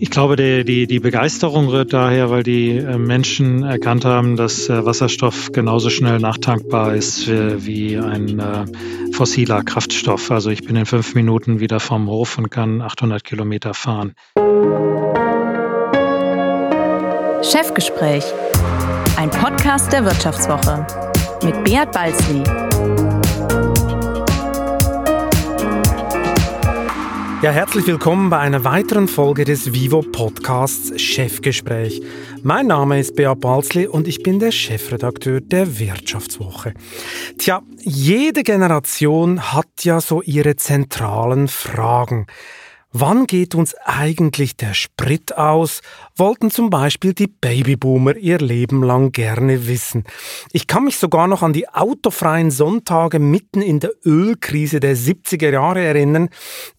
Ich glaube, die, die, die Begeisterung rührt daher, weil die äh, Menschen erkannt haben, dass äh, Wasserstoff genauso schnell nachtankbar ist wie ein äh, fossiler Kraftstoff. Also ich bin in fünf Minuten wieder vom Hof und kann 800 Kilometer fahren. Chefgespräch, ein Podcast der Wirtschaftswoche mit Beat Balzli. Ja, herzlich willkommen bei einer weiteren Folge des Vivo Podcasts Chefgespräch. Mein Name ist Beat Balzli und ich bin der Chefredakteur der Wirtschaftswoche. Tja, jede Generation hat ja so ihre zentralen Fragen. Wann geht uns eigentlich der Sprit aus? Wollten zum Beispiel die Babyboomer ihr Leben lang gerne wissen. Ich kann mich sogar noch an die autofreien Sonntage mitten in der Ölkrise der 70er Jahre erinnern.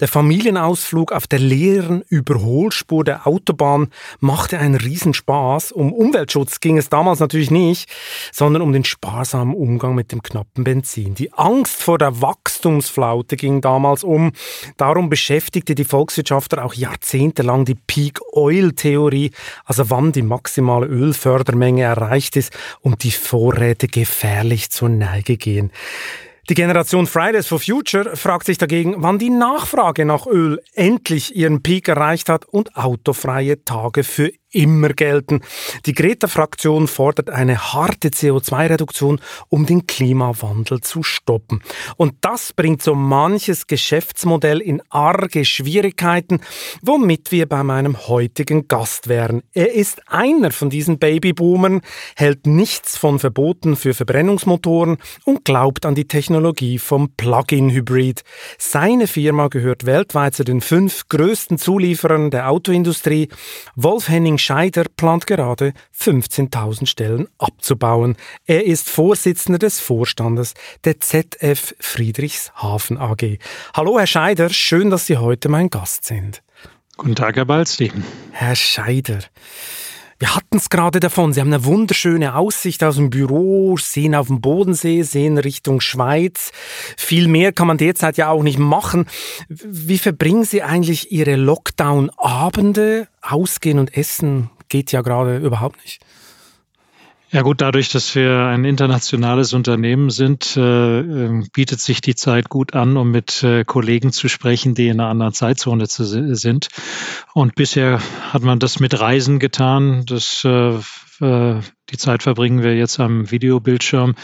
Der Familienausflug auf der leeren Überholspur der Autobahn machte einen Riesenspaß. Um Umweltschutz ging es damals natürlich nicht, sondern um den sparsamen Umgang mit dem knappen Benzin. Die Angst vor der Wachstumsflaute ging damals um. Darum beschäftigte die Volks Volkswirtschaftler auch jahrzehntelang die Peak-Oil-Theorie, also wann die maximale Ölfördermenge erreicht ist und die Vorräte gefährlich zur Neige gehen. Die Generation Fridays for Future fragt sich dagegen, wann die Nachfrage nach Öl endlich ihren Peak erreicht hat und autofreie Tage für immer gelten. Die Greta-Fraktion fordert eine harte CO2-Reduktion, um den Klimawandel zu stoppen. Und das bringt so manches Geschäftsmodell in arge Schwierigkeiten, womit wir bei meinem heutigen Gast wären. Er ist einer von diesen Babyboomern, hält nichts von Verboten für Verbrennungsmotoren und glaubt an die Technologie vom Plug-in-Hybrid. Seine Firma gehört weltweit zu den fünf größten Zulieferern der Autoindustrie. Wolf Henning Scheider plant gerade 15.000 Stellen abzubauen. Er ist Vorsitzender des Vorstandes der ZF Friedrichshafen AG. Hallo Herr Scheider, schön, dass Sie heute mein Gast sind. Guten Tag, Herr Balsti. Herr Scheider, wir hatten es gerade davon. Sie haben eine wunderschöne Aussicht aus dem Büro, sehen auf dem Bodensee, sehen Richtung Schweiz. Viel mehr kann man derzeit ja auch nicht machen. Wie verbringen Sie eigentlich Ihre Lockdown-Abende? Ausgehen und essen geht ja gerade überhaupt nicht. Ja gut, dadurch, dass wir ein internationales Unternehmen sind, äh, ähm, bietet sich die Zeit gut an, um mit äh, Kollegen zu sprechen, die in einer anderen Zeitzone zu, sind. Und bisher hat man das mit Reisen getan. Das, äh, äh die Zeit verbringen wir jetzt am Videobildschirm.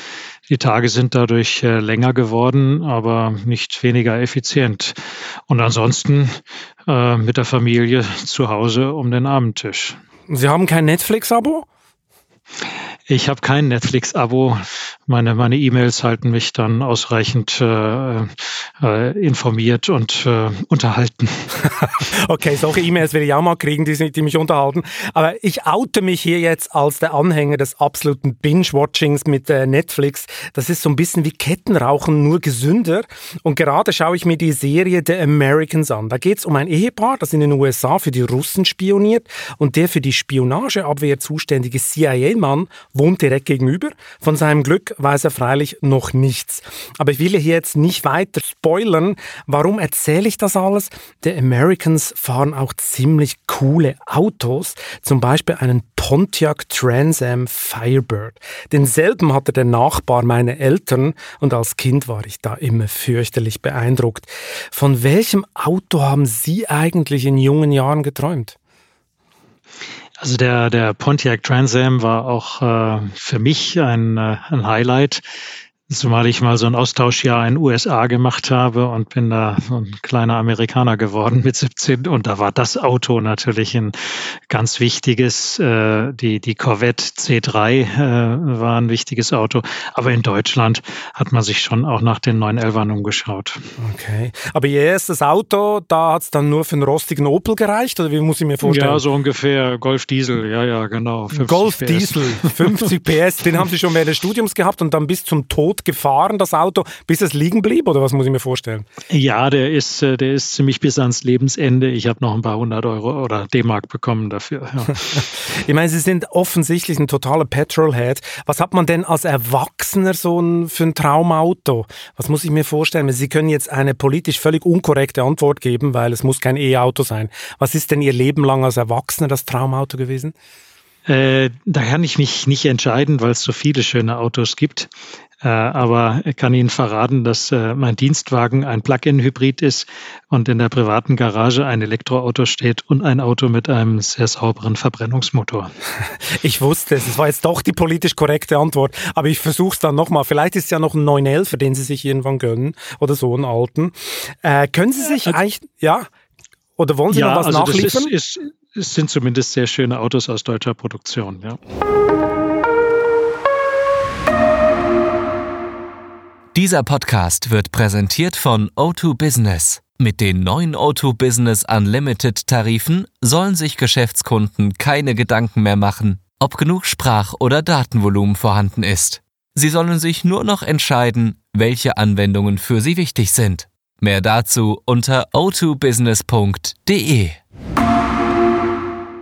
Die Tage sind dadurch äh, länger geworden, aber nicht weniger effizient. Und ansonsten äh, mit der Familie zu Hause um den Abendtisch. Sie haben kein Netflix-Abo? Ich habe kein Netflix-Abo. Meine meine E-Mails halten mich dann ausreichend äh, äh, informiert und äh, unterhalten. okay, solche E-Mails will ich auch mal kriegen, die, die mich unterhalten. Aber ich oute mich hier jetzt als der Anhänger des absoluten Binge-Watchings mit äh, Netflix. Das ist so ein bisschen wie Kettenrauchen, nur gesünder. Und gerade schaue ich mir die Serie The Americans an. Da geht es um ein Ehepaar, das in den USA für die Russen spioniert und der für die Spionageabwehr zuständige CIA-Mann wohnt direkt gegenüber. Von seinem Glück weiß er freilich noch nichts. Aber ich will hier jetzt nicht weiter spoilern. Warum erzähle ich das alles? Die Americans fahren auch ziemlich coole Autos. Zum Beispiel einen Pontiac Trans Am Firebird. Denselben hatte der Nachbar meiner Eltern und als Kind war ich da immer fürchterlich beeindruckt. Von welchem Auto haben Sie eigentlich in jungen Jahren geträumt? Also der, der Pontiac Trans Am war auch äh, für mich ein, äh, ein Highlight. Zumal ich mal so ein Austauschjahr in USA gemacht habe und bin da so ein kleiner Amerikaner geworden mit 17. Und da war das Auto natürlich ein ganz wichtiges. Äh, die, die Corvette C3 äh, war ein wichtiges Auto. Aber in Deutschland hat man sich schon auch nach den 911ern umgeschaut. Okay. Aber Ihr erstes Auto, da hat es dann nur für einen rostigen Opel gereicht? Oder wie muss ich mir vorstellen? Ja, so ungefähr. Golf Diesel, ja, ja, genau. Golf PS. Diesel, 50 PS. Den haben Sie schon während des Studiums gehabt und dann bis zum Tod gefahren, das Auto, bis es liegen blieb? Oder was muss ich mir vorstellen? Ja, der ist, äh, der ist ziemlich bis ans Lebensende. Ich habe noch ein paar hundert Euro oder D-Mark bekommen dafür. Ja. ich meine, Sie sind offensichtlich ein totaler Petrolhead. Was hat man denn als Erwachsener so ein, für ein Traumauto? Was muss ich mir vorstellen? Sie können jetzt eine politisch völlig unkorrekte Antwort geben, weil es muss kein E-Auto sein. Was ist denn Ihr Leben lang als Erwachsener das Traumauto gewesen? Äh, da kann ich mich nicht entscheiden, weil es so viele schöne Autos gibt. Äh, aber ich kann Ihnen verraten, dass äh, mein Dienstwagen ein Plug-in-Hybrid ist und in der privaten Garage ein Elektroauto steht und ein Auto mit einem sehr sauberen Verbrennungsmotor. Ich wusste es. Es war jetzt doch die politisch korrekte Antwort. Aber ich versuche es dann nochmal. Vielleicht ist es ja noch ein 911, für den Sie sich irgendwann gönnen oder so einen alten. Äh, können Sie sich also, eigentlich, ja, oder wollen Sie ja, noch was also nachliefern? Das ist, ist, es sind zumindest sehr schöne Autos aus deutscher Produktion, ja. Dieser Podcast wird präsentiert von O2 Business. Mit den neuen O2 Business Unlimited Tarifen sollen sich Geschäftskunden keine Gedanken mehr machen, ob genug Sprach- oder Datenvolumen vorhanden ist. Sie sollen sich nur noch entscheiden, welche Anwendungen für sie wichtig sind. Mehr dazu unter o2business.de.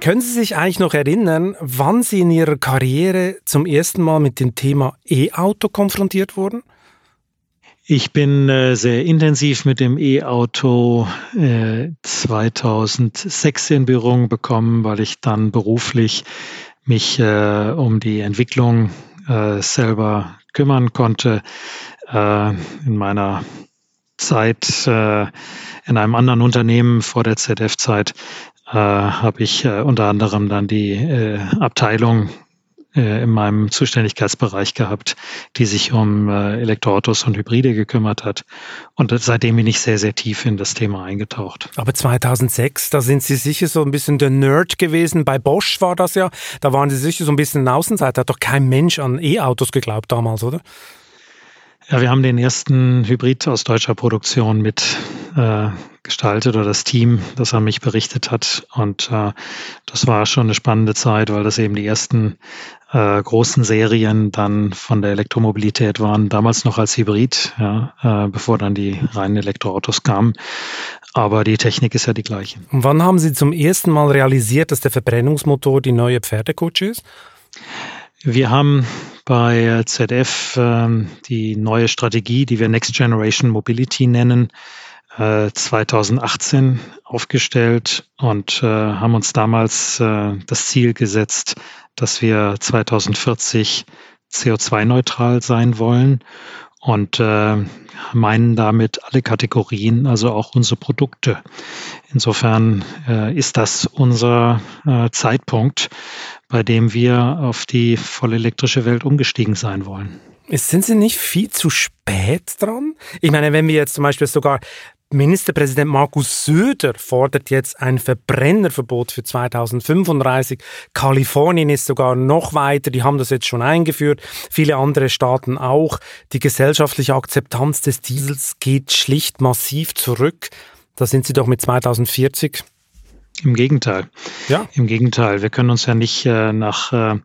Können Sie sich eigentlich noch erinnern, wann Sie in Ihrer Karriere zum ersten Mal mit dem Thema E-Auto konfrontiert wurden? Ich bin äh, sehr intensiv mit dem E-Auto äh, 2006 in Berührung bekommen, weil ich dann beruflich mich äh, um die Entwicklung äh, selber kümmern konnte. Äh, in meiner Zeit äh, in einem anderen Unternehmen vor der ZF-Zeit habe ich unter anderem dann die Abteilung äh, in meinem Zuständigkeitsbereich gehabt, die sich um äh, Elektroautos und Hybride gekümmert hat. Und seitdem bin ich sehr, sehr tief in das Thema eingetaucht. Aber 2006, da sind Sie sicher so ein bisschen der Nerd gewesen. Bei Bosch war das ja. Da waren Sie sicher so ein bisschen ein Außenseiter. Hat doch kein Mensch an E-Autos geglaubt damals, oder? Ja, wir haben den ersten Hybrid aus deutscher Produktion mit äh, gestaltet oder das Team, das an mich berichtet hat. Und äh, das war schon eine spannende Zeit, weil das eben die ersten äh, großen Serien dann von der Elektromobilität waren, damals noch als Hybrid, ja, äh, bevor dann die reinen Elektroautos kamen. Aber die Technik ist ja die gleiche. Und wann haben Sie zum ersten Mal realisiert, dass der Verbrennungsmotor die neue Pferdekutsche ist? Wir haben bei ZF äh, die neue Strategie, die wir Next Generation Mobility nennen, äh, 2018 aufgestellt und äh, haben uns damals äh, das Ziel gesetzt, dass wir 2040 CO2-neutral sein wollen und äh, meinen damit alle Kategorien, also auch unsere Produkte. Insofern äh, ist das unser äh, Zeitpunkt, bei dem wir auf die voll elektrische Welt umgestiegen sein wollen. Sind Sie nicht viel zu spät dran? Ich meine, wenn wir jetzt zum Beispiel sogar Ministerpräsident Markus Söder fordert jetzt ein Verbrennerverbot für 2035. Kalifornien ist sogar noch weiter, die haben das jetzt schon eingeführt, viele andere Staaten auch. Die gesellschaftliche Akzeptanz des Diesels geht schlicht massiv zurück. Da sind sie doch mit 2040 im Gegenteil. Ja. Im Gegenteil. Wir können uns ja nicht äh, nach äh,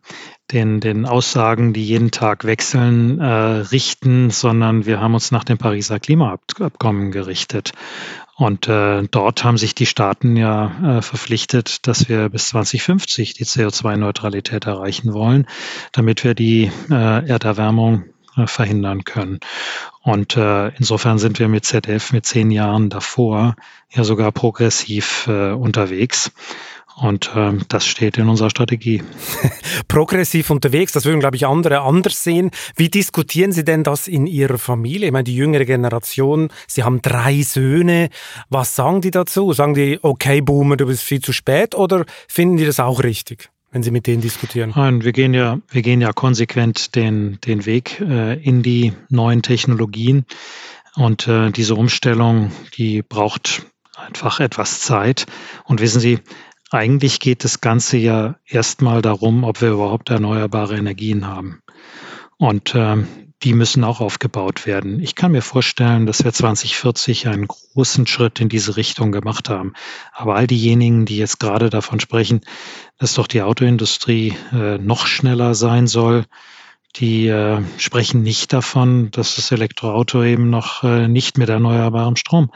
den, den Aussagen, die jeden Tag wechseln, äh, richten, sondern wir haben uns nach dem Pariser Klimaabkommen gerichtet. Und äh, dort haben sich die Staaten ja äh, verpflichtet, dass wir bis 2050 die CO2-Neutralität erreichen wollen, damit wir die äh, Erderwärmung verhindern können. Und äh, insofern sind wir mit ZF mit zehn Jahren davor ja sogar progressiv äh, unterwegs. Und ähm, das steht in unserer Strategie. Progressiv unterwegs, das würden, glaube ich, andere anders sehen. Wie diskutieren Sie denn das in Ihrer Familie? Ich meine, die jüngere Generation, Sie haben drei Söhne. Was sagen die dazu? Sagen die, okay, Boomer, du bist viel zu spät oder finden die das auch richtig? Wenn Sie mit denen diskutieren? Nein, wir gehen ja, wir gehen ja konsequent den, den Weg äh, in die neuen Technologien. Und äh, diese Umstellung, die braucht einfach etwas Zeit. Und wissen Sie, eigentlich geht das Ganze ja erstmal darum, ob wir überhaupt erneuerbare Energien haben. Und äh, die müssen auch aufgebaut werden. Ich kann mir vorstellen, dass wir 2040 einen großen Schritt in diese Richtung gemacht haben. Aber all diejenigen, die jetzt gerade davon sprechen, dass doch die Autoindustrie äh, noch schneller sein soll, die äh, sprechen nicht davon, dass das Elektroauto eben noch äh, nicht mit erneuerbarem Strom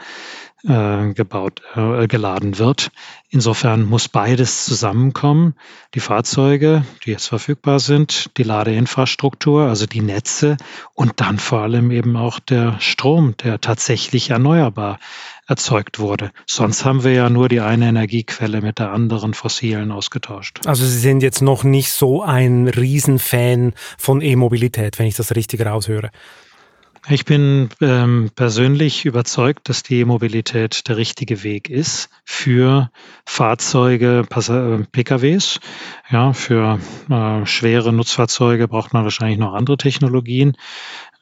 äh, gebaut, äh, geladen wird. Insofern muss beides zusammenkommen. Die Fahrzeuge, die jetzt verfügbar sind, die Ladeinfrastruktur, also die Netze und dann vor allem eben auch der Strom, der tatsächlich erneuerbar erzeugt wurde. Sonst haben wir ja nur die eine Energiequelle mit der anderen fossilen ausgetauscht. Also Sie sind jetzt noch nicht so ein Riesenfan von E-Mobilität, wenn ich das richtig raushöre. Ich bin ähm, persönlich überzeugt, dass die E-Mobilität der richtige Weg ist für Fahrzeuge, äh, PKWs. Ja, für äh, schwere Nutzfahrzeuge braucht man wahrscheinlich noch andere Technologien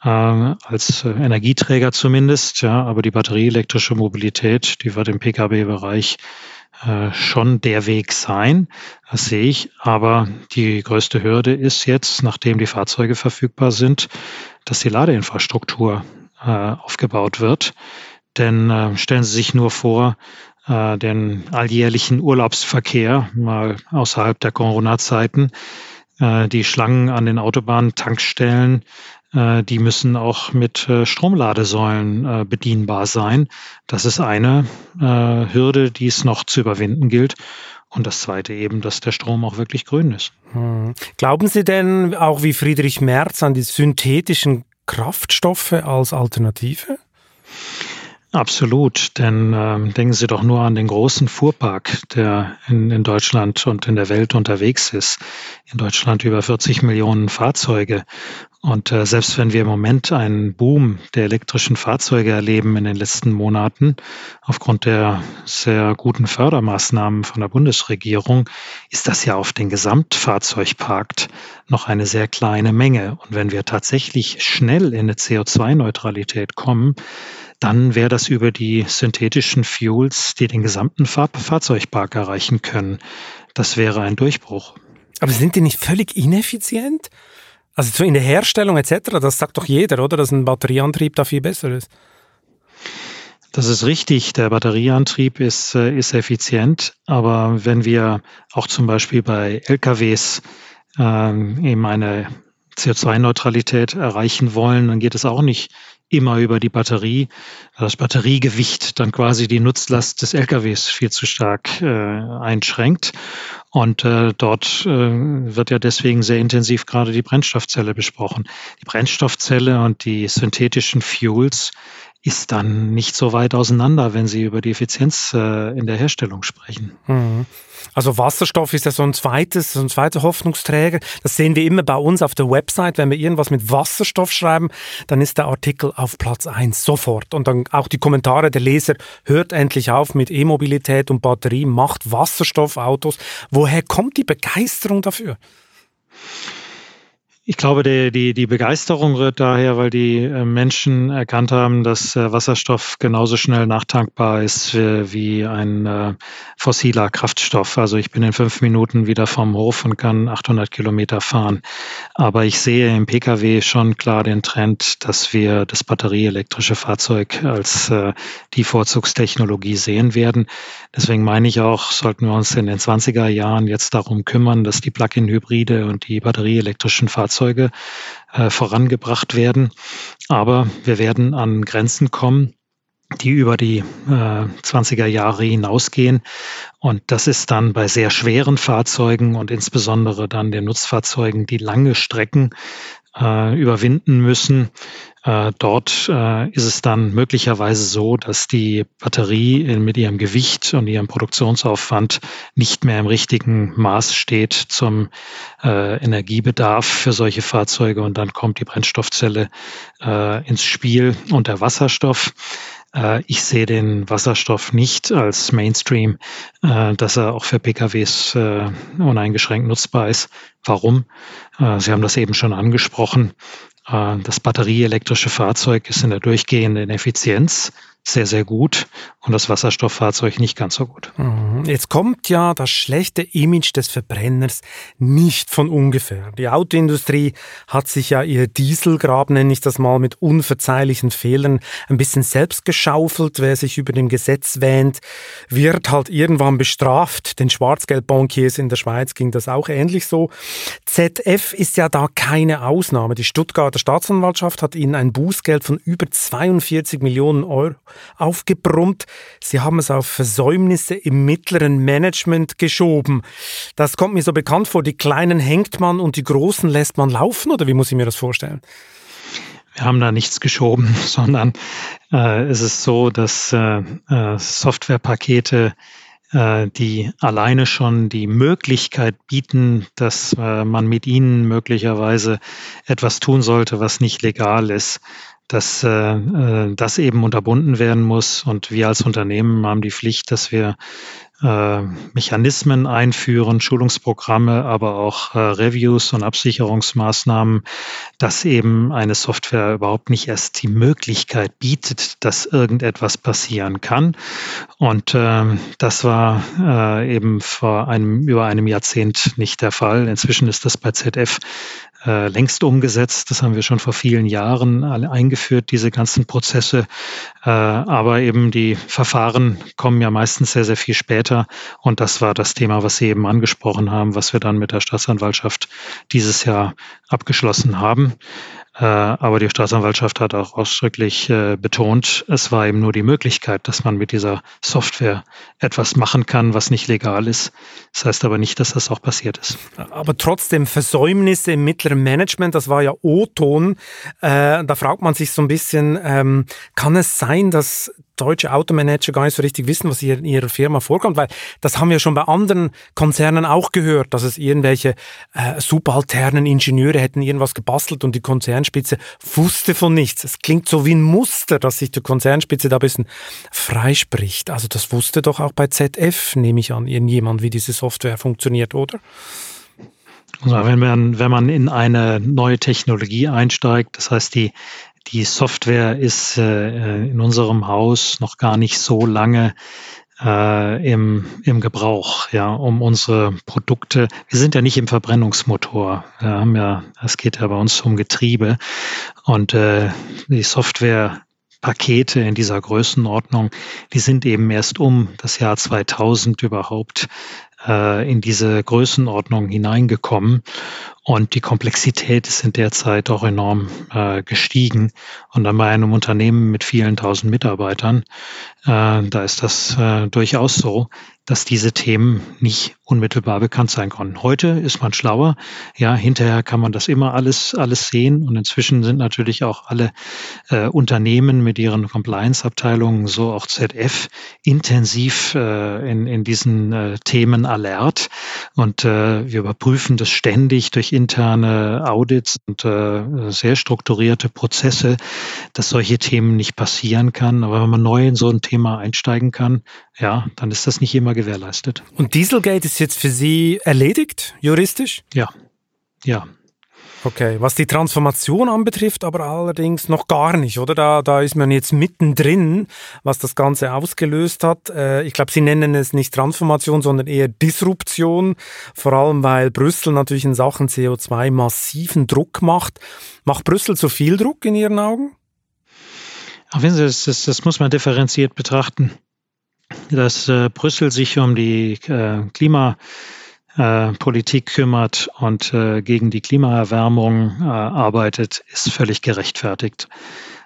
äh, als äh, Energieträger zumindest. Ja, aber die batterieelektrische Mobilität, die wird im Pkw-Bereich äh, schon der Weg sein. Das sehe ich. Aber die größte Hürde ist jetzt, nachdem die Fahrzeuge verfügbar sind, dass die Ladeinfrastruktur äh, aufgebaut wird. Denn äh, stellen Sie sich nur vor, äh, den alljährlichen Urlaubsverkehr mal außerhalb der Corona-Zeiten, die Schlangen an den Autobahntankstellen, äh, die müssen auch mit äh, Stromladesäulen äh, bedienbar sein. Das ist eine Hürde, die es noch zu überwinden gilt. Und das Zweite eben, dass der Strom auch wirklich grün ist. Hm. Glauben Sie denn auch wie Friedrich Merz an die synthetischen Kraftstoffe als Alternative? Absolut, denn ähm, denken Sie doch nur an den großen Fuhrpark, der in, in Deutschland und in der Welt unterwegs ist. In Deutschland über 40 Millionen Fahrzeuge. Und äh, selbst wenn wir im Moment einen Boom der elektrischen Fahrzeuge erleben in den letzten Monaten, aufgrund der sehr guten Fördermaßnahmen von der Bundesregierung, ist das ja auf den Gesamtfahrzeugpark noch eine sehr kleine Menge. Und wenn wir tatsächlich schnell in eine CO2-Neutralität kommen, dann wäre das über die synthetischen Fuels, die den gesamten Fahr Fahrzeugpark erreichen können. Das wäre ein Durchbruch. Aber sind die nicht völlig ineffizient? Also in der Herstellung etc., das sagt doch jeder, oder? Dass ein Batterieantrieb da viel besser ist. Das ist richtig. Der Batterieantrieb ist, äh, ist effizient. Aber wenn wir auch zum Beispiel bei LKWs ähm, eben eine CO2-Neutralität erreichen wollen, dann geht es auch nicht immer über die Batterie. Das Batteriegewicht dann quasi die Nutzlast des LKWs viel zu stark äh, einschränkt. Und äh, dort äh, wird ja deswegen sehr intensiv gerade die Brennstoffzelle besprochen. Die Brennstoffzelle und die synthetischen Fuels ist dann nicht so weit auseinander, wenn Sie über die Effizienz äh, in der Herstellung sprechen. Mhm. Also Wasserstoff ist ja so ein zweites, so ein zweiter Hoffnungsträger. Das sehen wir immer bei uns auf der Website. Wenn wir irgendwas mit Wasserstoff schreiben, dann ist der Artikel auf Platz eins sofort. Und dann auch die Kommentare der Leser, hört endlich auf mit E-Mobilität und Batterie, macht Wasserstoffautos. Woher kommt die Begeisterung dafür? Ich glaube, die, die, die Begeisterung rührt daher, weil die äh, Menschen erkannt haben, dass äh, Wasserstoff genauso schnell nachtankbar ist wie ein äh, fossiler Kraftstoff. Also ich bin in fünf Minuten wieder vom Hof und kann 800 Kilometer fahren. Aber ich sehe im Pkw schon klar den Trend, dass wir das batterieelektrische Fahrzeug als die Vorzugstechnologie sehen werden. Deswegen meine ich auch, sollten wir uns in den 20er Jahren jetzt darum kümmern, dass die Plug-in-Hybride und die batterieelektrischen Fahrzeuge Fahrzeuge äh, vorangebracht werden. Aber wir werden an Grenzen kommen, die über die äh, 20er Jahre hinausgehen. Und das ist dann bei sehr schweren Fahrzeugen und insbesondere dann den Nutzfahrzeugen, die lange Strecken äh, überwinden müssen, äh, dort äh, ist es dann möglicherweise so, dass die Batterie mit ihrem Gewicht und ihrem Produktionsaufwand nicht mehr im richtigen Maß steht zum äh, Energiebedarf für solche Fahrzeuge und dann kommt die Brennstoffzelle äh, ins Spiel und der Wasserstoff. Äh, ich sehe den Wasserstoff nicht als Mainstream, äh, dass er auch für PKWs uneingeschränkt nutzbar ist. Warum? Sie haben das eben schon angesprochen. Äh, das batterieelektrische Fahrzeug ist in der durchgehenden Effizienz sehr, sehr gut und das Wasserstofffahrzeug nicht ganz so gut. Mhm. Jetzt kommt ja das schlechte Image des Verbrenners nicht von ungefähr. Die Autoindustrie hat sich ja ihr Dieselgrab, nenne ich das mal, mit unverzeihlichen Fehlern ein bisschen selbst geschaufelt. Wer sich über dem Gesetz wähnt, wird halt irgendwann bestraft. Den Schwarzgeldbankiers in der Schweiz ging das auch ähnlich so. ZF ist ja da keine Ausnahme. Die Stuttgarter Staatsanwaltschaft hat ihnen ein Bußgeld von über 42 Millionen Euro aufgebrummt. Sie haben es auf Versäumnisse im mittleren Management geschoben. Das kommt mir so bekannt vor. Die Kleinen hängt man und die Großen lässt man laufen, oder wie muss ich mir das vorstellen? Wir haben da nichts geschoben, sondern äh, es ist so, dass äh, äh, Softwarepakete äh, die alleine schon die Möglichkeit bieten, dass äh, man mit ihnen möglicherweise etwas tun sollte, was nicht legal ist, dass äh, äh, das eben unterbunden werden muss. Und wir als Unternehmen haben die Pflicht, dass wir äh, Mechanismen einführen, Schulungsprogramme, aber auch äh, Reviews und Absicherungsmaßnahmen, dass eben eine Software überhaupt nicht erst die Möglichkeit bietet, dass irgendetwas passieren kann. Und äh, das war äh, eben vor einem über einem Jahrzehnt nicht der Fall. Inzwischen ist das bei ZF äh, längst umgesetzt. Das haben wir schon vor vielen Jahren eingeführt, diese ganzen Prozesse. Äh, aber eben die Verfahren kommen ja meistens sehr, sehr viel später. Und das war das Thema, was Sie eben angesprochen haben, was wir dann mit der Staatsanwaltschaft dieses Jahr abgeschlossen haben. Äh, aber die Staatsanwaltschaft hat auch ausdrücklich äh, betont, es war eben nur die Möglichkeit, dass man mit dieser Software etwas machen kann, was nicht legal ist. Das heißt aber nicht, dass das auch passiert ist. Aber trotzdem Versäumnisse im mittleren Management, das war ja O-Ton. Äh, da fragt man sich so ein bisschen, ähm, kann es sein, dass deutsche Automanager gar nicht so richtig wissen, was in ihrer Firma vorkommt, weil das haben wir schon bei anderen Konzernen auch gehört, dass es irgendwelche äh, subalternen Ingenieure hätten irgendwas gebastelt und die Konzernspitze wusste von nichts. Es klingt so wie ein Muster, dass sich die Konzernspitze da ein bisschen freispricht. Also das wusste doch auch bei ZF, nehme ich an, irgendjemand, wie diese Software funktioniert, oder? Also wenn man, wenn man in eine neue Technologie einsteigt, das heißt die die Software ist äh, in unserem Haus noch gar nicht so lange äh, im, im Gebrauch, ja, um unsere Produkte. Wir sind ja nicht im Verbrennungsmotor. Wir haben ja, es geht ja bei uns um Getriebe und äh, die Software Pakete in dieser Größenordnung, die sind eben erst um das Jahr 2000 überhaupt äh, in diese Größenordnung hineingekommen. Und die Komplexität ist in der Zeit auch enorm äh, gestiegen. Und dann bei einem Unternehmen mit vielen tausend Mitarbeitern, äh, da ist das äh, durchaus so, dass diese Themen nicht unmittelbar bekannt sein konnten. Heute ist man schlauer. Ja, hinterher kann man das immer alles, alles sehen. Und inzwischen sind natürlich auch alle äh, Unternehmen mit ihren Compliance-Abteilungen, so auch ZF, intensiv äh, in, in diesen äh, Themen alert. Und äh, wir überprüfen das ständig durch interne Audits und äh, sehr strukturierte Prozesse, dass solche Themen nicht passieren kann. Aber wenn man neu in so ein Thema einsteigen kann, ja, dann ist das nicht immer gewährleistet. Und Dieselgate ist jetzt für Sie erledigt, juristisch? Ja, ja. Okay, was die Transformation anbetrifft, aber allerdings noch gar nicht, oder? Da, da ist man jetzt mittendrin, was das Ganze ausgelöst hat. Äh, ich glaube, Sie nennen es nicht Transformation, sondern eher Disruption, vor allem weil Brüssel natürlich in Sachen CO2 massiven Druck macht. Macht Brüssel zu viel Druck in Ihren Augen? Ach, wissen Sie, das, das, das muss man differenziert betrachten dass äh, Brüssel sich um die äh, Klimapolitik kümmert und äh, gegen die Klimaerwärmung äh, arbeitet, ist völlig gerechtfertigt.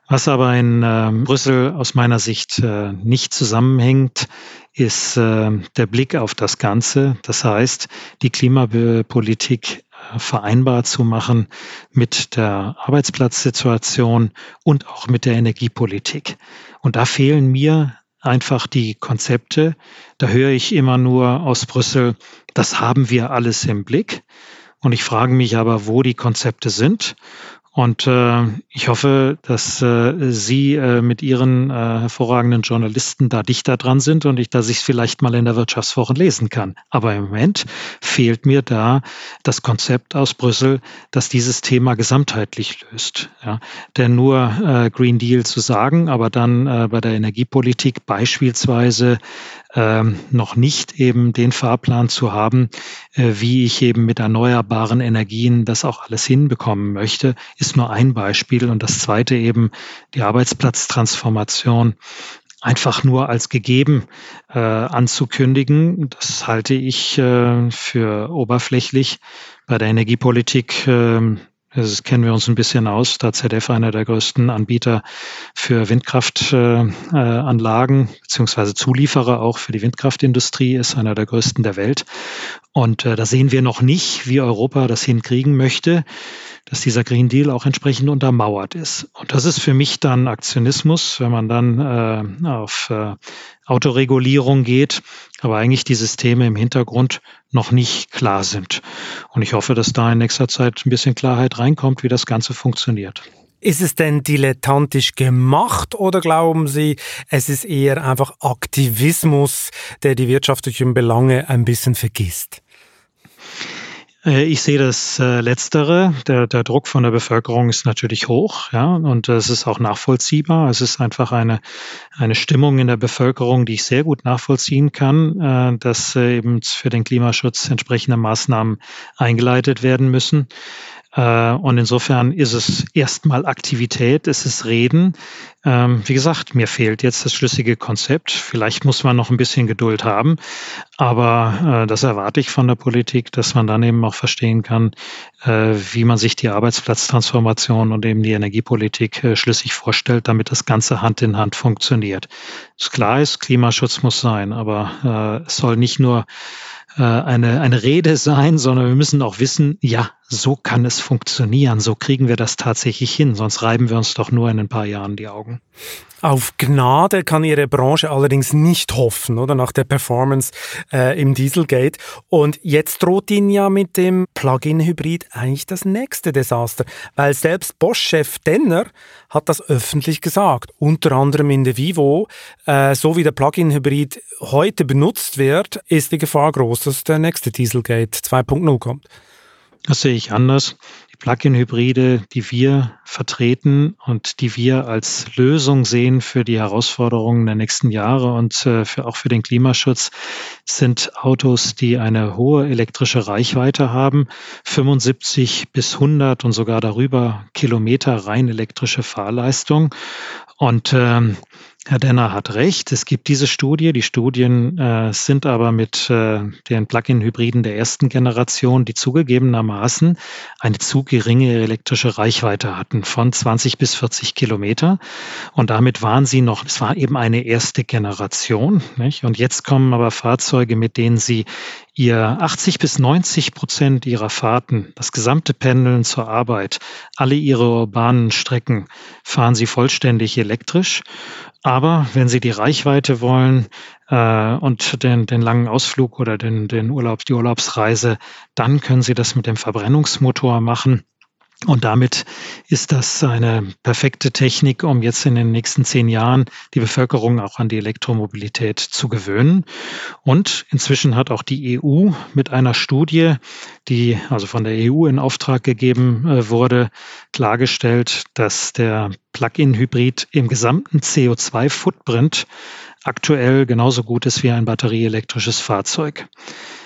Was aber in äh, Brüssel aus meiner Sicht äh, nicht zusammenhängt, ist äh, der Blick auf das Ganze. Das heißt, die Klimapolitik äh, vereinbar zu machen mit der Arbeitsplatzsituation und auch mit der Energiepolitik. Und da fehlen mir einfach die Konzepte. Da höre ich immer nur aus Brüssel, das haben wir alles im Blick. Und ich frage mich aber, wo die Konzepte sind. Und äh, ich hoffe, dass äh, Sie äh, mit Ihren äh, hervorragenden Journalisten da dichter dran sind und ich, dass ich es vielleicht mal in der Wirtschaftswoche lesen kann. Aber im Moment fehlt mir da das Konzept aus Brüssel, das dieses Thema gesamtheitlich löst. Ja. Denn nur äh, Green Deal zu sagen, aber dann äh, bei der Energiepolitik beispielsweise ähm, noch nicht eben den Fahrplan zu haben, äh, wie ich eben mit erneuerbaren Energien das auch alles hinbekommen möchte, ist nur ein Beispiel. Und das zweite eben die Arbeitsplatztransformation einfach nur als gegeben äh, anzukündigen. Das halte ich äh, für oberflächlich. Bei der Energiepolitik äh, das kennen wir uns ein bisschen aus, da ZF einer der größten Anbieter für Windkraftanlagen äh, beziehungsweise Zulieferer auch für die Windkraftindustrie ist, einer der größten der Welt. Und äh, da sehen wir noch nicht, wie Europa das hinkriegen möchte, dass dieser Green Deal auch entsprechend untermauert ist. Und das ist für mich dann Aktionismus, wenn man dann äh, auf äh, Autoregulierung geht, aber eigentlich die Systeme im Hintergrund noch nicht klar sind. Und ich hoffe, dass da in nächster Zeit ein bisschen Klarheit reinkommt, wie das Ganze funktioniert. Ist es denn dilettantisch gemacht oder glauben Sie, es ist eher einfach Aktivismus, der die wirtschaftlichen Belange ein bisschen vergisst? Äh, ich sehe das äh, Letztere. Der, der, Druck von der Bevölkerung ist natürlich hoch, ja, und es ist auch nachvollziehbar. Es ist einfach eine, eine Stimmung in der Bevölkerung, die ich sehr gut nachvollziehen kann, äh, dass äh, eben für den Klimaschutz entsprechende Maßnahmen eingeleitet werden müssen. Äh, und insofern ist es erstmal Aktivität, es ist Reden. Ähm, wie gesagt, mir fehlt jetzt das schlüssige Konzept. Vielleicht muss man noch ein bisschen Geduld haben, aber äh, das erwarte ich von der Politik, dass man dann eben auch verstehen kann, äh, wie man sich die Arbeitsplatztransformation und eben die Energiepolitik schlüssig vorstellt, damit das Ganze Hand in Hand funktioniert. Das klar ist, Klimaschutz muss sein, aber es soll nicht nur eine, eine Rede sein, sondern wir müssen auch wissen, ja, so kann es funktionieren, so kriegen wir das tatsächlich hin, sonst reiben wir uns doch nur in ein paar Jahren die Augen. Auf Gnade kann Ihre Branche allerdings nicht hoffen, oder nach der Performance äh, im Dieselgate. Und jetzt droht Ihnen ja mit dem Plug-in-Hybrid eigentlich das nächste Desaster, weil selbst Bosch-Chef Denner hat das öffentlich gesagt, unter anderem in der Vivo. Äh, so wie der Plug-in-Hybrid heute benutzt wird, ist die Gefahr groß, dass der nächste Dieselgate 2.0 kommt. Das sehe ich anders. Plug-in-Hybride, die wir vertreten und die wir als Lösung sehen für die Herausforderungen der nächsten Jahre und äh, für, auch für den Klimaschutz, sind Autos, die eine hohe elektrische Reichweite haben, 75 bis 100 und sogar darüber Kilometer rein elektrische Fahrleistung. Und ähm, Herr Denner hat recht. Es gibt diese Studie. Die Studien äh, sind aber mit äh, den Plug-in-Hybriden der ersten Generation, die zugegebenermaßen eine zu geringe elektrische Reichweite hatten von 20 bis 40 Kilometer. Und damit waren sie noch, es war eben eine erste Generation. Nicht? Und jetzt kommen aber Fahrzeuge, mit denen sie ihr 80 bis 90 Prozent ihrer Fahrten, das gesamte Pendeln zur Arbeit, alle ihre urbanen Strecken fahren sie vollständig elektrisch. Aber wenn Sie die Reichweite wollen äh, und den, den langen Ausflug oder den, den Urlaub, die Urlaubsreise, dann können Sie das mit dem Verbrennungsmotor machen. Und damit ist das eine perfekte Technik, um jetzt in den nächsten zehn Jahren die Bevölkerung auch an die Elektromobilität zu gewöhnen. Und inzwischen hat auch die EU mit einer Studie, die also von der EU in Auftrag gegeben äh, wurde, klargestellt, dass der Plug-in-Hybrid im gesamten CO2-Footprint aktuell genauso gut ist wie ein batterieelektrisches Fahrzeug.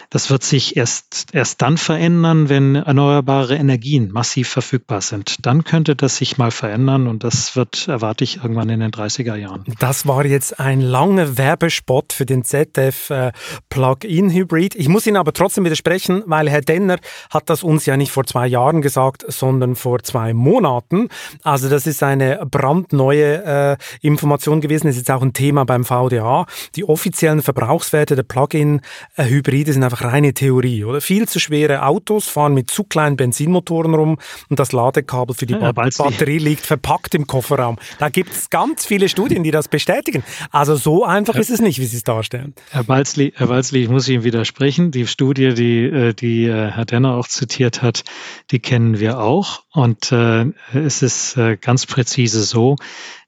Das wird sich erst, erst dann verändern, wenn erneuerbare Energien massiv verfügbar sind. Dann könnte das sich mal verändern und das wird, erwarte ich, irgendwann in den 30er Jahren. Das war jetzt ein langer Werbespot für den ZF äh, Plug-in Hybrid. Ich muss Ihnen aber trotzdem widersprechen, weil Herr Denner hat das uns ja nicht vor zwei Jahren gesagt, sondern vor zwei Monaten. Also das ist eine brandneue äh, Information gewesen. Das ist jetzt auch ein Thema beim VDA. Die offiziellen Verbrauchswerte der Plug-in Hybride sind einfach einfach reine Theorie, oder? Viel zu schwere Autos fahren mit zu kleinen Benzinmotoren rum und das Ladekabel für die ja, Batterie liegt verpackt im Kofferraum. Da gibt es ganz viele Studien, die das bestätigen. Also so einfach ja. ist es nicht, wie Sie es darstellen. Herr Balzli, Herr Balzli, ich muss Ihnen widersprechen. Die Studie, die, äh, die äh, Herr Denner auch zitiert hat, die kennen wir auch. Und äh, es ist äh, ganz präzise so,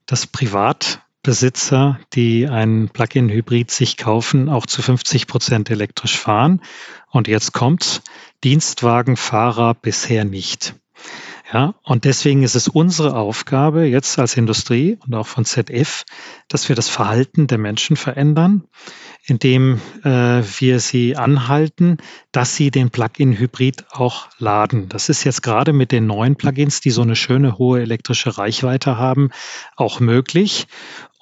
dass Privatbesitzer, die einen Plug-in-Hybrid sich kaufen, auch zu 50 Prozent elektrisch fahren. Und jetzt kommt's, Dienstwagenfahrer bisher nicht. Ja, und deswegen ist es unsere Aufgabe jetzt als Industrie und auch von ZF, dass wir das Verhalten der Menschen verändern, indem äh, wir sie anhalten, dass sie den Plug-in-Hybrid auch laden. Das ist jetzt gerade mit den neuen Plugins, die so eine schöne hohe elektrische Reichweite haben, auch möglich.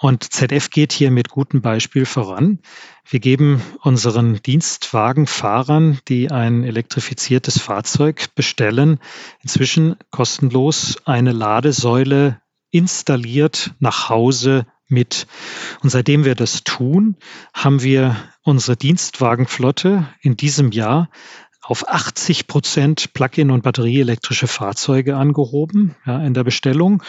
Und ZF geht hier mit gutem Beispiel voran. Wir geben unseren Dienstwagenfahrern, die ein elektrifiziertes Fahrzeug bestellen, inzwischen kostenlos eine Ladesäule installiert nach Hause mit. Und seitdem wir das tun, haben wir unsere Dienstwagenflotte in diesem Jahr auf 80 Prozent Plug-in und batterieelektrische Fahrzeuge angehoben ja, in der Bestellung.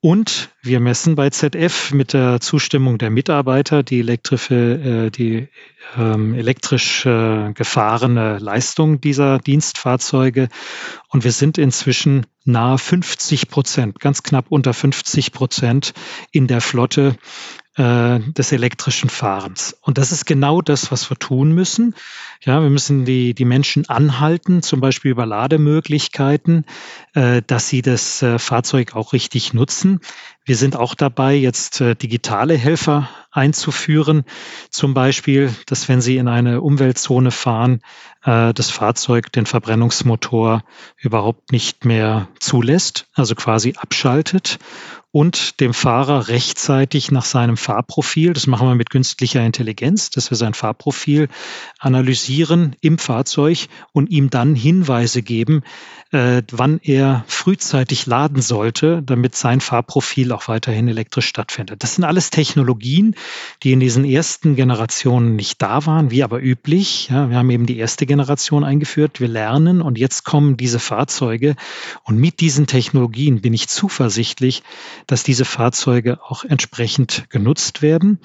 Und wir messen bei ZF mit der Zustimmung der Mitarbeiter die, elektrische, äh, die ähm, elektrisch äh, gefahrene Leistung dieser Dienstfahrzeuge. Und wir sind inzwischen nahe 50 Prozent, ganz knapp unter 50 Prozent in der Flotte äh, des elektrischen Fahrens. Und das ist genau das, was wir tun müssen. Ja, wir müssen die, die Menschen anhalten, zum Beispiel über Lademöglichkeiten, äh, dass sie das äh, Fahrzeug auch richtig nutzen. Wir sind auch dabei, jetzt äh, digitale Helfer einzuführen. Zum Beispiel, dass wenn Sie in eine Umweltzone fahren, äh, das Fahrzeug den Verbrennungsmotor überhaupt nicht mehr zulässt, also quasi abschaltet und dem Fahrer rechtzeitig nach seinem Fahrprofil, das machen wir mit künstlicher Intelligenz, dass wir sein Fahrprofil analysieren im Fahrzeug und ihm dann Hinweise geben, äh, wann er frühzeitig laden sollte, damit sein Fahrprofil auch weiterhin elektrisch stattfindet. Das sind alles Technologien, die in diesen ersten Generationen nicht da waren, wie aber üblich. Ja, wir haben eben die erste Generation eingeführt, wir lernen und jetzt kommen diese Fahrzeuge und mit diesen Technologien bin ich zuversichtlich, dass diese Fahrzeuge auch entsprechend genutzt werden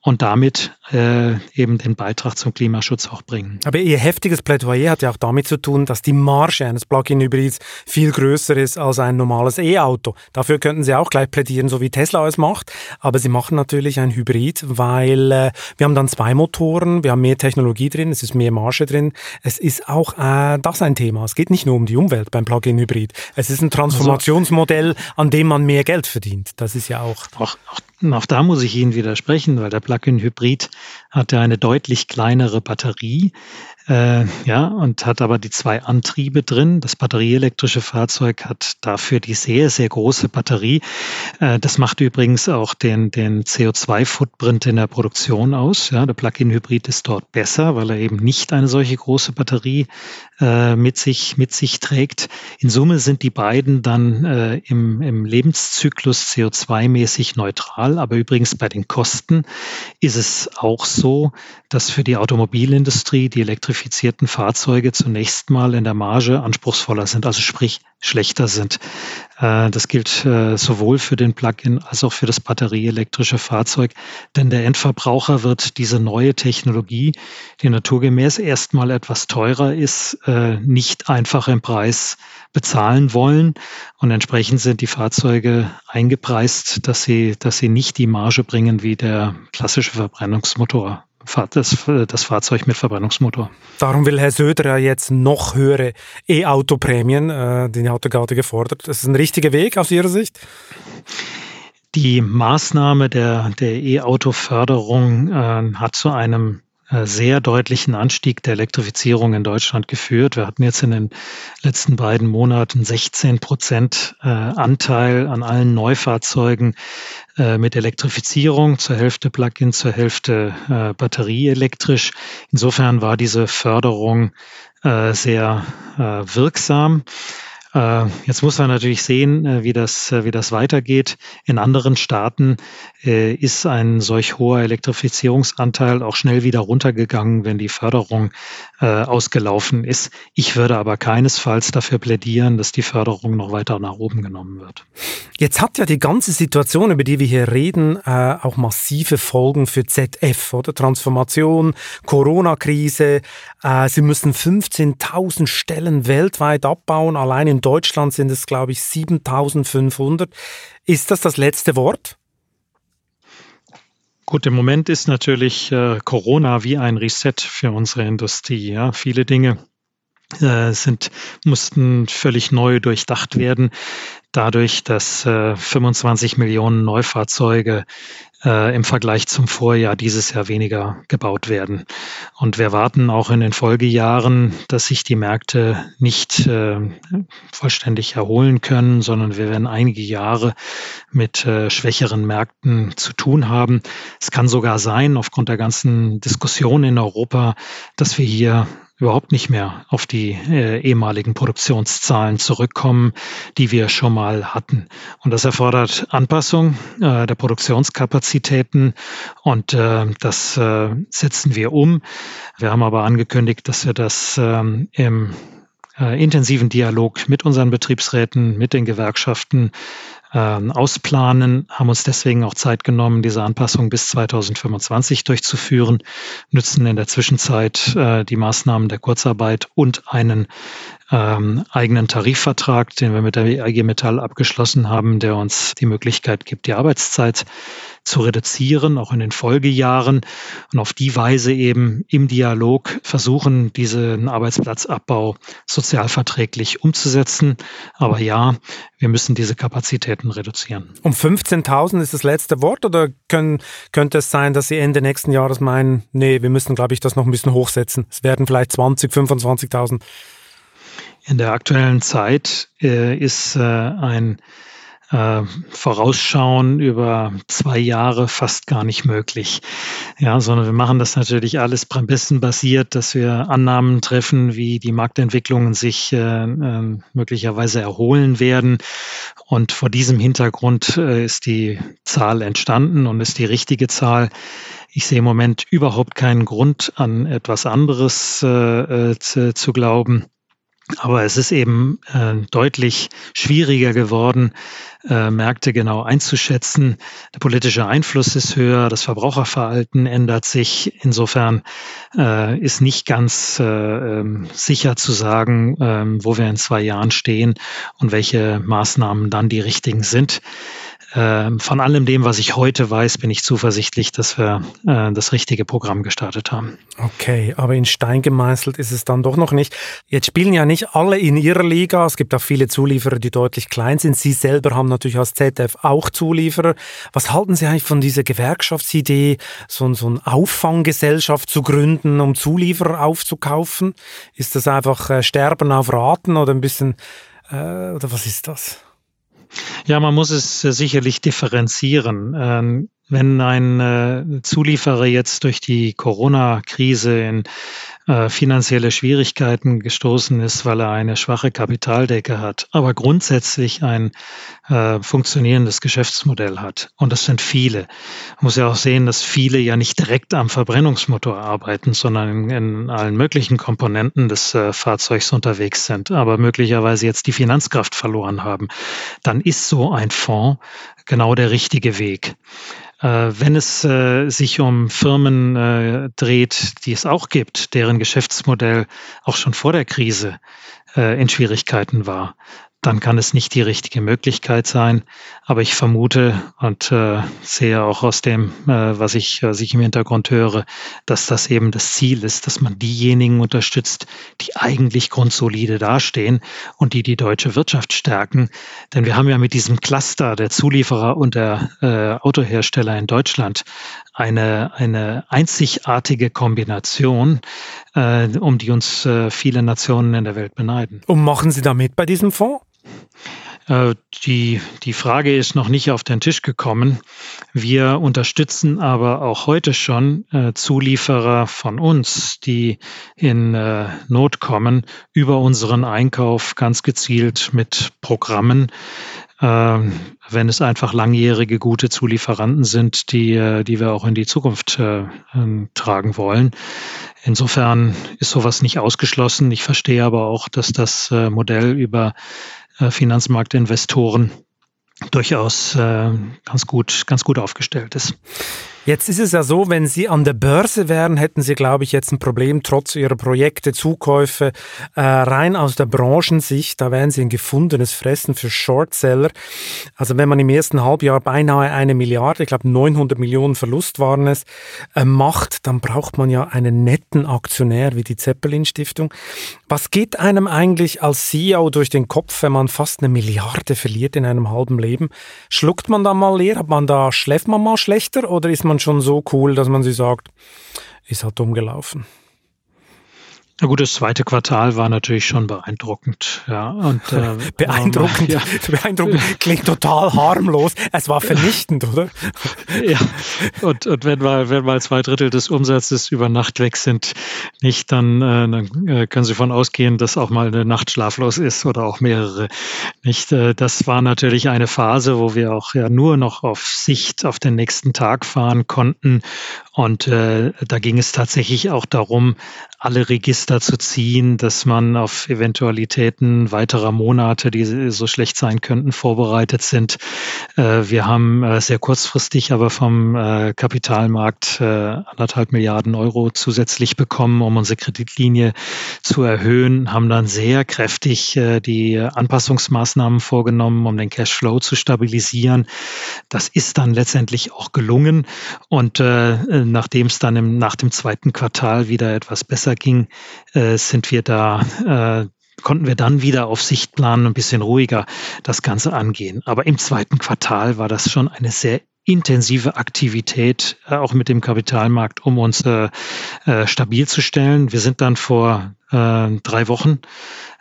und damit äh, eben den Beitrag zum Klimaschutz auch bringen. Aber Ihr heftiges Plädoyer hat ja auch damit zu tun, dass die Marge eines Plug-in-Hybrids viel größer ist als ein normales E-Auto. Dafür könnten Sie auch gleich plädieren, so wie Tesla es macht. Aber Sie machen natürlich ein Hybrid, weil äh, wir haben dann zwei Motoren, wir haben mehr Technologie drin, es ist mehr Marge drin. Es ist auch äh, das ein Thema. Es geht nicht nur um die Umwelt beim Plug-in-Hybrid. Es ist ein Transformationsmodell, an dem man mehr Geld verdient. Das ist ja auch. Auch, auch auch da muss ich Ihnen widersprechen, weil der Plug-in-Hybrid hat ja eine deutlich kleinere Batterie, äh, ja, und hat aber die zwei Antriebe drin. Das batterieelektrische Fahrzeug hat dafür die sehr, sehr große Batterie. Äh, das macht übrigens auch den, den CO2-Footprint in der Produktion aus. Ja, der Plug-in-Hybrid ist dort besser, weil er eben nicht eine solche große Batterie äh, mit, sich, mit sich trägt. In Summe sind die beiden dann äh, im, im Lebenszyklus CO2-mäßig neutral. Aber übrigens bei den Kosten ist es auch so, dass für die Automobilindustrie die elektrifizierten Fahrzeuge zunächst mal in der Marge anspruchsvoller sind, also sprich schlechter sind. Äh, das gilt äh, sowohl für den Plug-in als auch für das batterieelektrische Fahrzeug, denn der Endverbraucher wird diese neue Technologie, die naturgemäß erstmal etwas teurer ist, äh, nicht einfach im Preis bezahlen wollen. Und entsprechend sind die Fahrzeuge eingepreist, dass sie, dass sie nicht die Marge bringen wie der klassische Verbrennungsmotor das, das Fahrzeug mit Verbrennungsmotor. Darum will Herr Söder ja jetzt noch höhere E-Auto-Prämien, äh, er gerade gefordert. Das ist ein richtiger Weg aus Ihrer Sicht? Die Maßnahme der, der E-Auto-Förderung äh, hat zu einem äh, sehr deutlichen Anstieg der Elektrifizierung in Deutschland geführt. Wir hatten jetzt in den letzten beiden Monaten 16 Prozent äh, Anteil an allen Neufahrzeugen äh, mit Elektrifizierung, zur Hälfte Plug-in, zur Hälfte batterieelektrisch. Insofern war diese Förderung sehr wirksam. Äh, jetzt muss man natürlich sehen, äh, wie das, äh, wie das weitergeht. In anderen Staaten ist ein solch hoher Elektrifizierungsanteil auch schnell wieder runtergegangen, wenn die Förderung ausgelaufen ist. Ich würde aber keinesfalls dafür plädieren, dass die Förderung noch weiter nach oben genommen wird. Jetzt hat ja die ganze Situation, über die wir hier reden, auch massive Folgen für ZF, oder? Transformation, Corona-Krise. Sie müssen 15.000 Stellen weltweit abbauen. Allein in Deutschland sind es, glaube ich, 7500. Ist das das letzte Wort? Gut, im Moment ist natürlich äh, Corona wie ein Reset für unsere Industrie. Ja. Viele Dinge äh, sind, mussten völlig neu durchdacht werden, dadurch, dass äh, 25 Millionen Neufahrzeuge äh, im Vergleich zum Vorjahr dieses Jahr weniger gebaut werden. Und wir warten auch in den Folgejahren, dass sich die Märkte nicht äh, vollständig erholen können, sondern wir werden einige Jahre mit äh, schwächeren Märkten zu tun haben. Es kann sogar sein, aufgrund der ganzen Diskussion in Europa, dass wir hier überhaupt nicht mehr auf die äh, ehemaligen Produktionszahlen zurückkommen, die wir schon mal hatten. Und das erfordert Anpassung äh, der Produktionskapazitäten und äh, das äh, setzen wir um. Wir haben aber angekündigt, dass wir das ähm, im äh, intensiven Dialog mit unseren Betriebsräten, mit den Gewerkschaften ähm, ausplanen, haben uns deswegen auch Zeit genommen, diese Anpassung bis 2025 durchzuführen, nützen in der Zwischenzeit äh, die Maßnahmen der Kurzarbeit und einen ähm, eigenen Tarifvertrag, den wir mit der IG Metall abgeschlossen haben, der uns die Möglichkeit gibt, die Arbeitszeit zu reduzieren, auch in den Folgejahren und auf die Weise eben im Dialog versuchen, diesen Arbeitsplatzabbau sozialverträglich umzusetzen. Aber ja, wir müssen diese Kapazitäten reduzieren. Um 15.000 ist das letzte Wort oder können, könnte es sein, dass Sie Ende nächsten Jahres meinen, nee, wir müssen, glaube ich, das noch ein bisschen hochsetzen. Es werden vielleicht 20, 25.000. In der aktuellen Zeit äh, ist äh, ein äh, Vorausschauen über zwei Jahre fast gar nicht möglich. Ja, sondern wir machen das natürlich alles prämissenbasiert, dass wir Annahmen treffen, wie die Marktentwicklungen sich äh, äh, möglicherweise erholen werden. Und vor diesem Hintergrund äh, ist die Zahl entstanden und ist die richtige Zahl. Ich sehe im Moment überhaupt keinen Grund an etwas anderes äh, äh zu, zu glauben. Aber es ist eben äh, deutlich schwieriger geworden, äh, Märkte genau einzuschätzen. Der politische Einfluss ist höher, das Verbraucherverhalten ändert sich. Insofern äh, ist nicht ganz äh, ähm, sicher zu sagen, äh, wo wir in zwei Jahren stehen und welche Maßnahmen dann die richtigen sind. Ähm, von allem dem, was ich heute weiß, bin ich zuversichtlich, dass wir äh, das richtige Programm gestartet haben. Okay, aber in Stein gemeißelt ist es dann doch noch nicht. Jetzt spielen ja nicht alle in ihrer Liga. Es gibt auch viele Zulieferer, die deutlich klein sind. Sie selber haben natürlich als ZF auch Zulieferer. Was halten Sie eigentlich von dieser Gewerkschaftsidee, so, so eine Auffanggesellschaft zu gründen, um Zulieferer aufzukaufen? Ist das einfach äh, Sterben auf Raten oder ein bisschen, äh, oder was ist das? Ja, man muss es äh, sicherlich differenzieren. Ähm, wenn ein äh, Zulieferer jetzt durch die Corona-Krise in äh, finanzielle Schwierigkeiten gestoßen ist, weil er eine schwache Kapitaldecke hat, aber grundsätzlich ein äh, funktionierendes Geschäftsmodell hat. Und das sind viele. Man muss ja auch sehen, dass viele ja nicht direkt am Verbrennungsmotor arbeiten, sondern in, in allen möglichen Komponenten des äh, Fahrzeugs unterwegs sind, aber möglicherweise jetzt die Finanzkraft verloren haben. Dann ist so ein Fonds genau der richtige Weg. Äh, wenn es äh, sich um Firmen dreht, die es auch gibt, deren Geschäftsmodell auch schon vor der Krise in Schwierigkeiten war, dann kann es nicht die richtige Möglichkeit sein. Aber ich vermute und äh, sehe auch aus dem, äh, was, ich, was ich im Hintergrund höre, dass das eben das Ziel ist, dass man diejenigen unterstützt, die eigentlich grundsolide dastehen und die die deutsche Wirtschaft stärken. Denn wir haben ja mit diesem Cluster der Zulieferer und der äh, Autohersteller in Deutschland eine, eine einzigartige Kombination, äh, um die uns äh, viele Nationen in der Welt beneiden. Und machen Sie damit bei diesem Fonds? Äh, die, die Frage ist noch nicht auf den Tisch gekommen. Wir unterstützen aber auch heute schon äh, Zulieferer von uns, die in äh, Not kommen, über unseren Einkauf ganz gezielt mit Programmen. Ähm, wenn es einfach langjährige gute Zulieferanten sind, die, die wir auch in die Zukunft äh, ähm, tragen wollen. Insofern ist sowas nicht ausgeschlossen. Ich verstehe aber auch, dass das Modell über Finanzmarktinvestoren durchaus äh, ganz gut, ganz gut aufgestellt ist. Jetzt ist es ja so, wenn Sie an der Börse wären, hätten Sie, glaube ich, jetzt ein Problem trotz Ihrer Projekte, Zukäufe, äh, rein aus der Branchensicht, da wären Sie ein gefundenes Fressen für Shortseller. Also wenn man im ersten Halbjahr beinahe eine Milliarde, ich glaube 900 Millionen Verlust waren es, äh, macht, dann braucht man ja einen netten Aktionär wie die Zeppelin Stiftung. Was geht einem eigentlich als CEO durch den Kopf, wenn man fast eine Milliarde verliert in einem halben Leben? Schluckt man da mal leer? Hat man da, schläft man mal schlechter oder ist man schon so cool, dass man sich sagt, ist halt dumm gelaufen. Na gut, das zweite Quartal war natürlich schon beeindruckend. Ja, und, äh, beeindruckend, ja. beeindruckend klingt total harmlos. Es war vernichtend, oder? Ja, und, und wenn mal, wenn mal zwei Drittel des Umsatzes über Nacht weg sind, nicht, dann, äh, dann äh, können Sie davon ausgehen, dass auch mal eine Nacht schlaflos ist oder auch mehrere. Nicht, äh, das war natürlich eine Phase, wo wir auch ja nur noch auf Sicht auf den nächsten Tag fahren konnten. Und äh, da ging es tatsächlich auch darum, alle Register zu ziehen, dass man auf Eventualitäten weiterer Monate, die so schlecht sein könnten, vorbereitet sind. Äh, wir haben äh, sehr kurzfristig aber vom äh, Kapitalmarkt anderthalb Milliarden Euro zusätzlich bekommen, um unsere Kreditlinie zu erhöhen, haben dann sehr kräftig die Anpassungsmaßnahmen vorgenommen, um den Cashflow zu stabilisieren. Das ist dann letztendlich auch gelungen. Und nachdem es dann im, nach dem zweiten Quartal wieder etwas besser ging, äh, sind wir da äh, konnten wir dann wieder auf Sicht planen ein bisschen ruhiger das Ganze angehen. Aber im zweiten Quartal war das schon eine sehr intensive Aktivität, äh, auch mit dem Kapitalmarkt, um uns äh, äh, stabil zu stellen. Wir sind dann vor äh, drei Wochen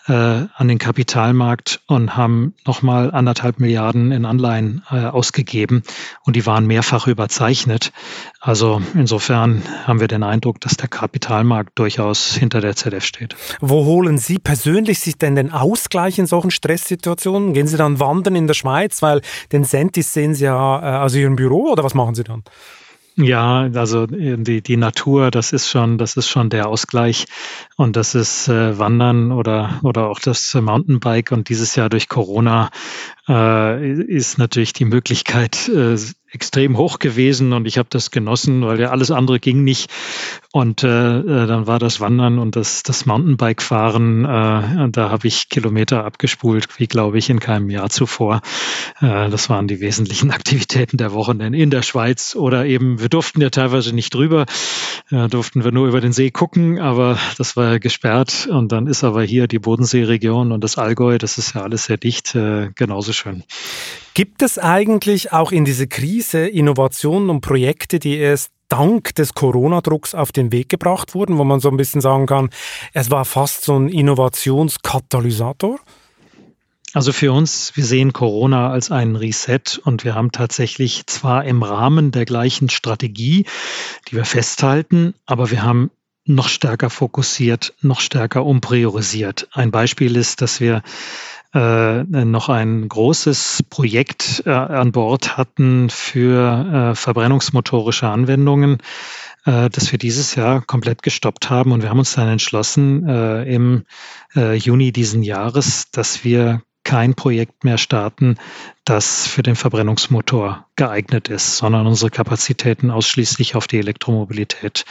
äh, an den Kapitalmarkt und haben nochmal anderthalb Milliarden in Anleihen äh, ausgegeben und die waren mehrfach überzeichnet. Also insofern haben wir den Eindruck, dass der Kapitalmarkt durchaus hinter der ZF steht. Wo holen Sie persönlich sich denn den Ausgleich in solchen Stresssituationen? Gehen Sie dann wandern in der Schweiz, weil den Sentis sehen Sie ja äh, aus Ihrem Büro oder was machen Sie dann? Ja, also die, die Natur, das ist schon, das ist schon der Ausgleich. Und das ist äh, Wandern oder oder auch das Mountainbike. Und dieses Jahr durch Corona äh, ist natürlich die Möglichkeit äh, extrem hoch gewesen und ich habe das genossen, weil ja alles andere ging nicht. Und äh, äh dann war das Wandern und das, das Mountainbike-Fahren, äh, da habe ich Kilometer abgespult, wie glaube ich in keinem Jahr zuvor. Äh, das waren die wesentlichen Aktivitäten der Woche in der Schweiz oder eben, wir durften ja teilweise nicht drüber, äh, durften wir nur über den See gucken, aber das war gesperrt und dann ist aber hier die Bodenseeregion und das Allgäu, das ist ja alles sehr dicht, äh, genauso schön. Gibt es eigentlich auch in dieser Krise Innovationen und Projekte, die erst dank des Corona-Drucks auf den Weg gebracht wurden, wo man so ein bisschen sagen kann, es war fast so ein Innovationskatalysator? Also für uns, wir sehen Corona als einen Reset und wir haben tatsächlich zwar im Rahmen der gleichen Strategie, die wir festhalten, aber wir haben noch stärker fokussiert, noch stärker umpriorisiert. Ein Beispiel ist, dass wir äh, noch ein großes Projekt äh, an Bord hatten für äh, verbrennungsmotorische Anwendungen, äh, das wir dieses Jahr komplett gestoppt haben. Und wir haben uns dann entschlossen, äh, im äh, Juni diesen Jahres, dass wir kein Projekt mehr starten, das für den Verbrennungsmotor geeignet ist, sondern unsere Kapazitäten ausschließlich auf die Elektromobilität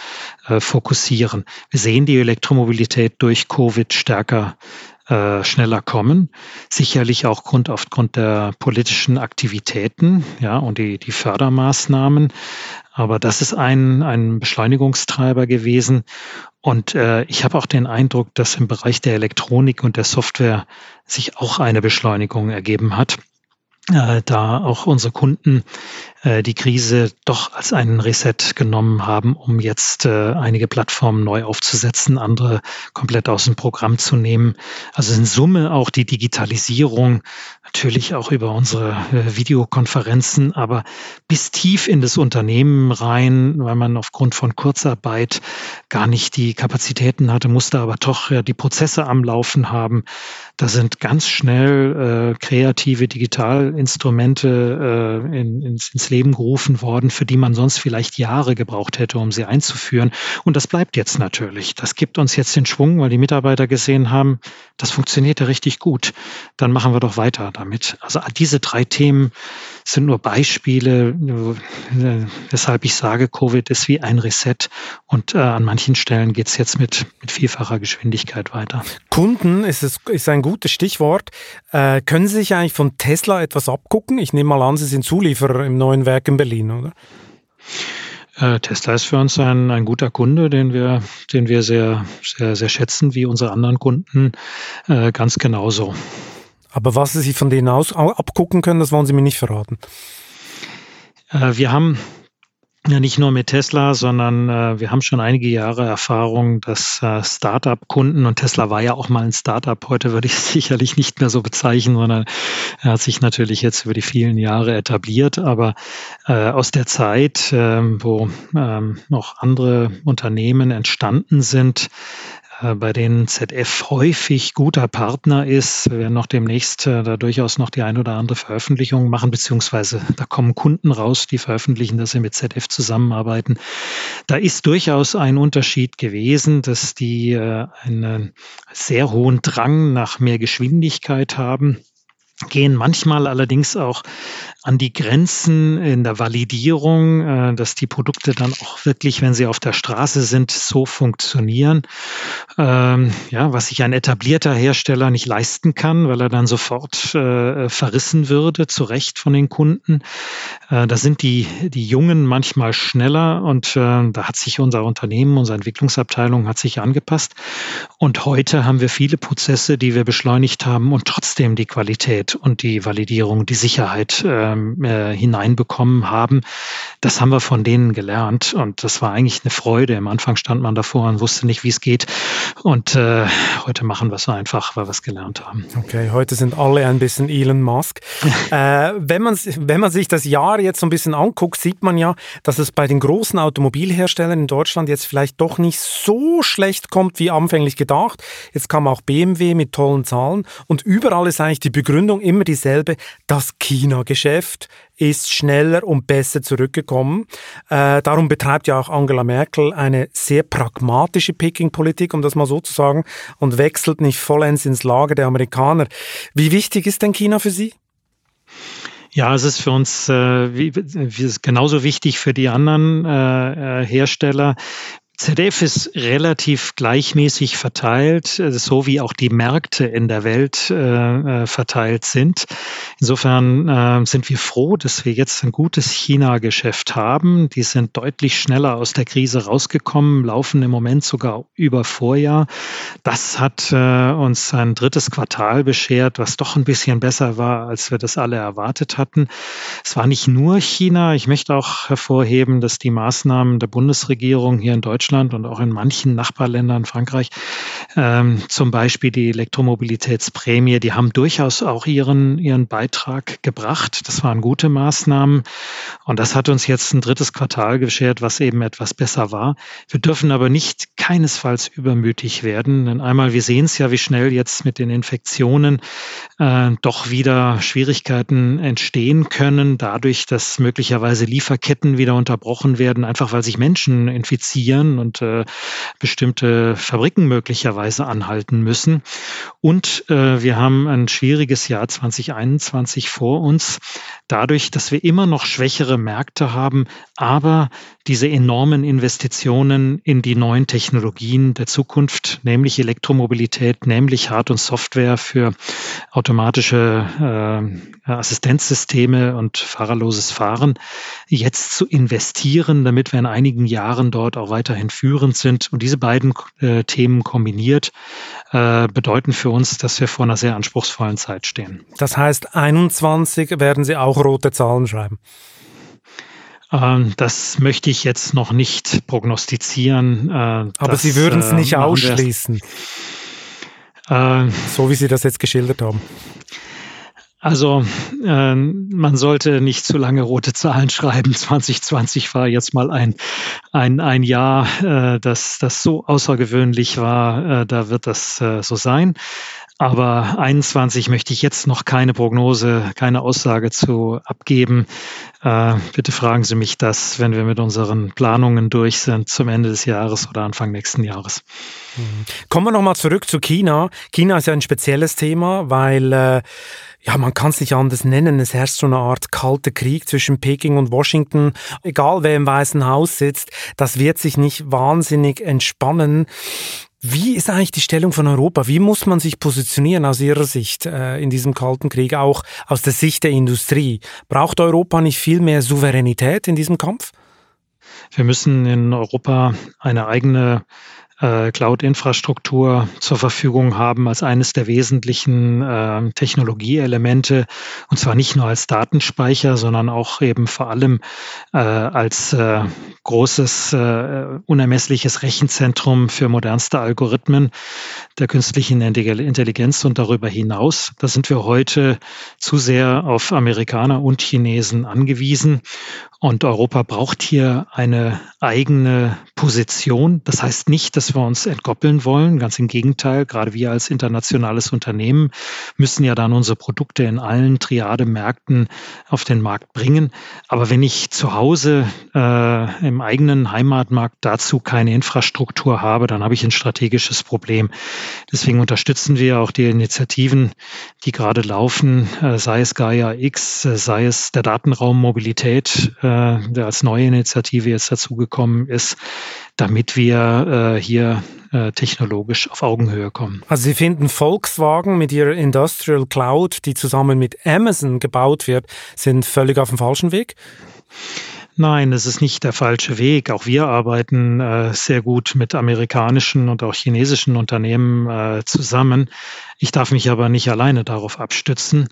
äh, fokussieren. Wir sehen die Elektromobilität durch Covid stärker äh, schneller kommen. Sicherlich auch Grund, aufgrund der politischen Aktivitäten ja, und die, die Fördermaßnahmen. Aber das ist ein, ein Beschleunigungstreiber gewesen. Und äh, ich habe auch den Eindruck, dass im Bereich der Elektronik und der Software sich auch eine Beschleunigung ergeben hat. Äh, da auch unsere Kunden äh, die Krise doch als einen Reset genommen haben, um jetzt äh, einige Plattformen neu aufzusetzen, andere komplett aus dem Programm zu nehmen. Also in Summe auch die Digitalisierung, natürlich auch über unsere äh, Videokonferenzen, aber bis tief in das Unternehmen rein, weil man aufgrund von Kurzarbeit gar nicht die Kapazitäten hatte, musste aber doch die Prozesse am Laufen haben. Da sind ganz schnell äh, kreative Digitalinstrumente äh, in, ins, ins Leben gerufen worden, für die man sonst vielleicht Jahre gebraucht hätte, um sie einzuführen. Und das bleibt jetzt natürlich. Das gibt uns jetzt den Schwung, weil die Mitarbeiter gesehen haben, das funktioniert ja richtig gut. Dann machen wir doch weiter damit. Also diese drei Themen sind nur Beispiele, äh, weshalb ich sage, Covid ist wie ein Reset und äh, an manchen Stellen geht es jetzt mit, mit vielfacher Geschwindigkeit weiter. Kunden ist, es, ist ein gutes Stichwort. Äh, können Sie sich eigentlich von Tesla etwas abgucken? Ich nehme mal an, Sie sind Zulieferer im neuen Werk in Berlin, oder? Äh, Tesla ist für uns ein, ein guter Kunde, den wir, den wir sehr, sehr, sehr schätzen, wie unsere anderen Kunden äh, ganz genauso. Aber was Sie von denen aus abgucken können, das wollen Sie mir nicht verraten. Äh, wir haben ja nicht nur mit Tesla, sondern äh, wir haben schon einige Jahre Erfahrung, dass äh, Startup-Kunden und Tesla war ja auch mal ein Startup, heute würde ich es sicherlich nicht mehr so bezeichnen, sondern er hat sich natürlich jetzt über die vielen Jahre etabliert, aber aus der Zeit, äh, wo ähm, noch andere Unternehmen entstanden sind, bei denen ZF häufig guter Partner ist. Wir werden noch demnächst äh, da durchaus noch die ein oder andere Veröffentlichung machen, beziehungsweise da kommen Kunden raus, die veröffentlichen, dass sie mit ZF zusammenarbeiten. Da ist durchaus ein Unterschied gewesen, dass die äh, einen sehr hohen Drang nach mehr Geschwindigkeit haben gehen manchmal allerdings auch an die Grenzen in der Validierung, äh, dass die Produkte dann auch wirklich, wenn sie auf der Straße sind, so funktionieren. Ähm, ja, was sich ein etablierter Hersteller nicht leisten kann, weil er dann sofort äh, verrissen würde, zu Recht von den Kunden. Äh, da sind die, die Jungen manchmal schneller und da hat sich unser Unternehmen, unsere Entwicklungsabteilung hat sich angepasst. Und heute haben wir viele Prozesse, die wir beschleunigt haben und trotzdem die Qualität und die Validierung, die Sicherheit ähm, äh, hineinbekommen haben. Das haben wir von denen gelernt und das war eigentlich eine Freude. Am Anfang stand man davor und wusste nicht, wie es geht. Und äh, heute machen wir es einfach, weil wir es gelernt haben. Okay, heute sind alle ein bisschen Elon Musk. äh, wenn, man, wenn man sich das Jahr jetzt so ein bisschen anguckt, sieht man ja, dass es bei den großen Automobilherstellern in Deutschland jetzt vielleicht doch nicht so schlecht kommt, wie anfänglich gedacht. Jetzt kam auch BMW mit tollen Zahlen und überall ist eigentlich die Begründung immer dieselbe. Das China-Geschäft ist schneller und besser zurückgekommen. Äh, darum betreibt ja auch Angela Merkel eine sehr pragmatische Picking-Politik, um das mal so zu sagen, und wechselt nicht vollends ins Lager der Amerikaner. Wie wichtig ist denn China für Sie? Ja, es ist für uns äh, wie, wie, genauso wichtig für die anderen äh, äh Hersteller. ZDF ist relativ gleichmäßig verteilt, äh, so wie auch die Märkte in der Welt äh, äh, verteilt sind. Insofern äh, sind wir froh, dass wir jetzt ein gutes China-Geschäft haben. Die sind deutlich schneller aus der Krise rausgekommen, laufen im Moment sogar über Vorjahr. Das hat äh, uns ein drittes Quartal beschert, was doch ein bisschen besser war, als wir das alle erwartet hatten. Es war nicht nur China. Ich möchte auch hervorheben, dass die Maßnahmen der Bundesregierung hier in Deutschland und auch in manchen Nachbarländern, Frankreich, ähm, zum Beispiel die Elektromobilitätsprämie, die haben durchaus auch ihren, ihren Beitrag gebracht. Das waren gute Maßnahmen. Und das hat uns jetzt ein drittes Quartal beschert, was eben etwas besser war. Wir dürfen aber nicht keinesfalls übermütig werden. Denn einmal, wir sehen es ja, wie schnell jetzt mit den Infektionen äh, doch wieder Schwierigkeiten entstehen können, dadurch, dass möglicherweise Lieferketten wieder unterbrochen werden, einfach weil sich Menschen infizieren und äh, bestimmte Fabriken möglicherweise anhalten müssen. Und äh, wir haben ein schwieriges Jahr 2021 vor uns, dadurch, dass wir immer noch schwächere Märkte haben, aber diese enormen Investitionen in die neuen Technologien der Zukunft, nämlich Elektromobilität, nämlich Hard- und Software für automatische äh, Assistenzsysteme und fahrerloses Fahren, jetzt zu investieren, damit wir in einigen Jahren dort auch weiterhin führend sind. Und diese beiden äh, Themen kombiniert äh, bedeuten für uns, dass wir vor einer sehr anspruchsvollen Zeit stehen. Das heißt, 21 werden Sie auch rote Zahlen schreiben. Ähm, das möchte ich jetzt noch nicht prognostizieren. Äh, Aber das, Sie würden es äh, nicht ausschließen, Äh, so wie Sie das jetzt geschildert haben. Also äh, man sollte nicht zu lange rote Zahlen schreiben. 2020 war jetzt mal ein, ein, ein Jahr, äh, das, das so außergewöhnlich war. Äh, da wird das äh, so sein. Aber 21 möchte ich jetzt noch keine Prognose, keine Aussage zu abgeben. Äh, bitte fragen Sie mich das, wenn wir mit unseren Planungen durch sind, zum Ende des Jahres oder Anfang nächsten Jahres. Kommen wir nochmal zurück zu China. China ist ja ein spezielles Thema, weil äh, ja, man kann es nicht anders nennen. Es herrscht so eine Art kalter Krieg zwischen Peking und Washington. Egal wer im Weißen Haus sitzt, das wird sich nicht wahnsinnig entspannen. Wie ist eigentlich die Stellung von Europa? Wie muss man sich positionieren aus Ihrer Sicht äh, in diesem Kalten Krieg, auch aus der Sicht der Industrie? Braucht Europa nicht viel mehr Souveränität in diesem Kampf? Wir müssen in Europa eine eigene äh, Cloud-Infrastruktur zur Verfügung haben als eines der wesentlichen äh, Technologieelemente und zwar nicht nur als Datenspeicher, sondern auch eben vor allem äh, als äh, großes, äh, unermessliches Rechenzentrum für modernste Algorithmen der künstlichen Intelligenz und darüber hinaus. Da sind wir heute zu sehr auf Amerikaner und Chinesen angewiesen. Und Europa braucht hier eine eigene Position. Das heißt nicht, dass wir uns entkoppeln wollen. Ganz im Gegenteil, gerade wir als internationales Unternehmen müssen ja dann unsere Produkte in allen Triade-Märkten auf den Markt bringen. Aber wenn ich zu Hause äh, im eigenen Heimatmarkt dazu keine Infrastruktur habe, dann habe ich ein strategisches Problem. Deswegen unterstützen wir auch die Initiativen, die gerade laufen, äh, sei es Gaia X, äh, sei es der Datenraum Mobilität, äh, der als neue Initiative jetzt dazugekommen ist, damit wir äh, hier äh, technologisch auf Augenhöhe kommen. Also Sie finden Volkswagen mit ihrer Industrial Cloud, die zusammen mit Amazon gebaut wird, sind völlig auf dem falschen Weg? Nein, es ist nicht der falsche Weg. Auch wir arbeiten äh, sehr gut mit amerikanischen und auch chinesischen Unternehmen äh, zusammen. Ich darf mich aber nicht alleine darauf abstützen.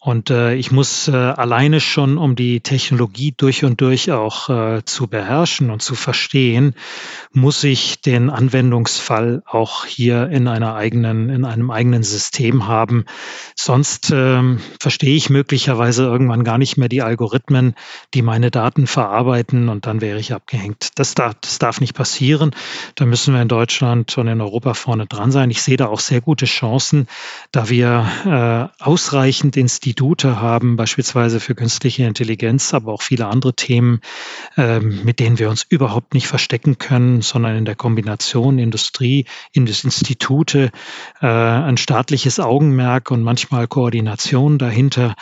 Und äh, ich muss äh, alleine schon, um die Technologie durch und durch auch äh, zu beherrschen und zu verstehen, muss ich den Anwendungsfall auch hier in einer eigenen, in einem eigenen System haben. Sonst ähm, verstehe ich möglicherweise irgendwann gar nicht mehr die Algorithmen, die meine Daten verarbeiten und dann wäre ich abgehängt. Das darf, das darf nicht passieren. Da müssen wir in Deutschland und in Europa vorne dran sein. Ich sehe da auch sehr gute Chancen, da wir äh, ausreichend Institute haben, beispielsweise für künstliche Intelligenz, aber auch viele andere Themen, äh, mit denen wir uns überhaupt nicht verstecken können, sondern in der Kombination Industrie, Institute, äh, ein staatliches Augenmerk und manchmal Koordination dahinter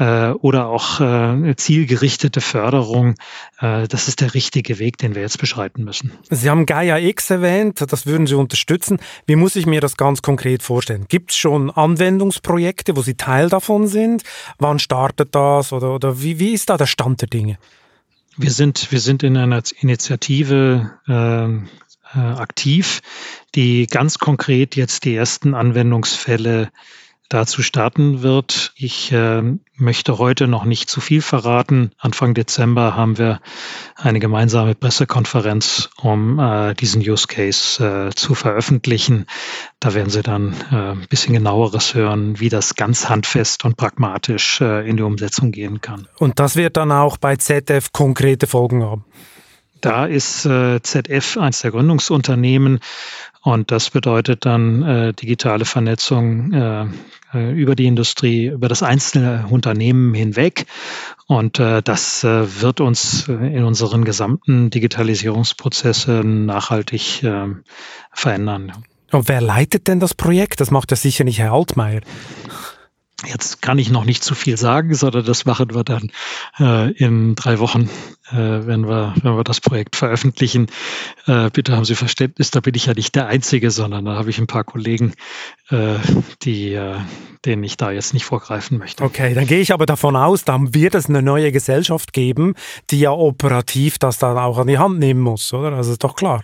äh, oder auch äh, zielgerichtete Förderung. Äh, das ist der richtige Weg, den wir jetzt beschreiten müssen. Sie haben Gaia X erwähnt, das würden Sie unterstützen. Wie muss ich mir das ganz konkret vorstellen? Gibt es schon Anwendungsprojekte, wo Sie Teil davon sind? Wann startet das oder, oder wie, wie ist da der Stand der Dinge? Wir sind, wir sind in einer Initiative äh, aktiv, die ganz konkret jetzt die ersten Anwendungsfälle dazu starten wird. Ich äh, möchte heute noch nicht zu viel verraten. Anfang Dezember haben wir eine gemeinsame Pressekonferenz, um äh, diesen Use Case äh, zu veröffentlichen. Da werden Sie dann äh, ein bisschen genaueres hören, wie das ganz handfest und pragmatisch äh, in die Umsetzung gehen kann. Und das wird dann auch bei ZF konkrete Folgen haben. Da ist äh, ZF eins der Gründungsunternehmen und das bedeutet dann äh, digitale Vernetzung äh, über die Industrie, über das einzelne Unternehmen hinweg. Und äh, das äh, wird uns in unseren gesamten Digitalisierungsprozessen nachhaltig äh, verändern. Und wer leitet denn das Projekt? Das macht ja sicher nicht Herr Altmaier. Jetzt kann ich noch nicht zu viel sagen, sondern das machen wir dann äh, in drei Wochen, äh, wenn, wir, wenn wir das Projekt veröffentlichen. Äh, bitte haben Sie Verständnis, da bin ich ja nicht der Einzige, sondern da habe ich ein paar Kollegen, äh, die, äh, denen ich da jetzt nicht vorgreifen möchte. Okay, dann gehe ich aber davon aus, dann wird es eine neue Gesellschaft geben, die ja operativ das dann auch an die Hand nehmen muss, oder? Also ist doch klar.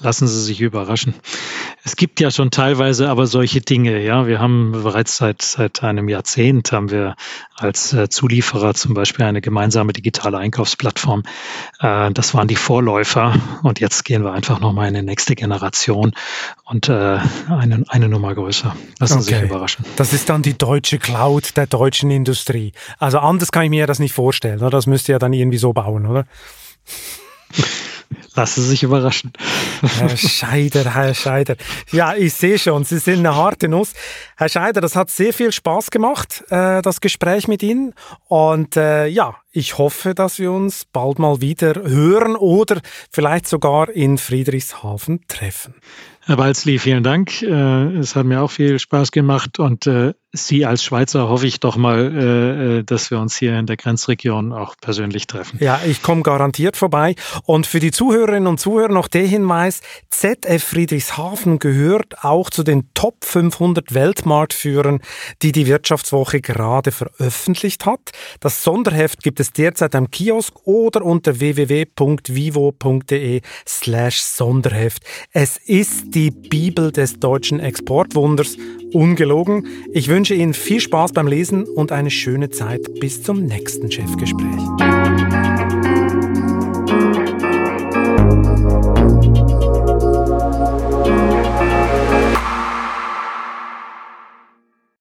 Lassen Sie sich überraschen. Es gibt ja schon teilweise aber solche Dinge. Ja, wir haben bereits seit seit einem Jahrzehnt haben wir als äh, Zulieferer zum Beispiel eine gemeinsame digitale Einkaufsplattform. Äh, das waren die Vorläufer und jetzt gehen wir einfach noch mal in die nächste Generation und äh, eine, eine Nummer größer. Lassen Sie okay. sich überraschen. Das ist dann die deutsche Cloud der deutschen Industrie. Also anders kann ich mir das nicht vorstellen. Oder? Das müsst ihr ja dann irgendwie so bauen, oder? Lassen Sie sich überraschen. Herr Scheider, Herr Scheider. Ja, ich sehe schon, Sie sind eine harte Nuss. Herr Scheider, das hat sehr viel Spaß gemacht, äh, das Gespräch mit Ihnen. Und äh, ja, ich hoffe, dass wir uns bald mal wieder hören oder vielleicht sogar in Friedrichshafen treffen. Herr Balzli, vielen Dank. Äh, es hat mir auch viel Spaß gemacht und äh, Sie als Schweizer hoffe ich doch mal, äh, dass wir uns hier in der Grenzregion auch persönlich treffen. Ja, ich komme garantiert vorbei. Und für die Zuhörerinnen und Zuhörer noch der Hinweis, ZF Friedrichshafen gehört auch zu den Top 500 Weltmarktführern, die die Wirtschaftswoche gerade veröffentlicht hat. Das Sonderheft gibt es derzeit am Kiosk oder unter www.vivo.de slash Sonderheft. Es ist die Bibel des deutschen Exportwunders. Ungelogen. Ich wünsche Ihnen viel Spaß beim Lesen und eine schöne Zeit bis zum nächsten Chefgespräch.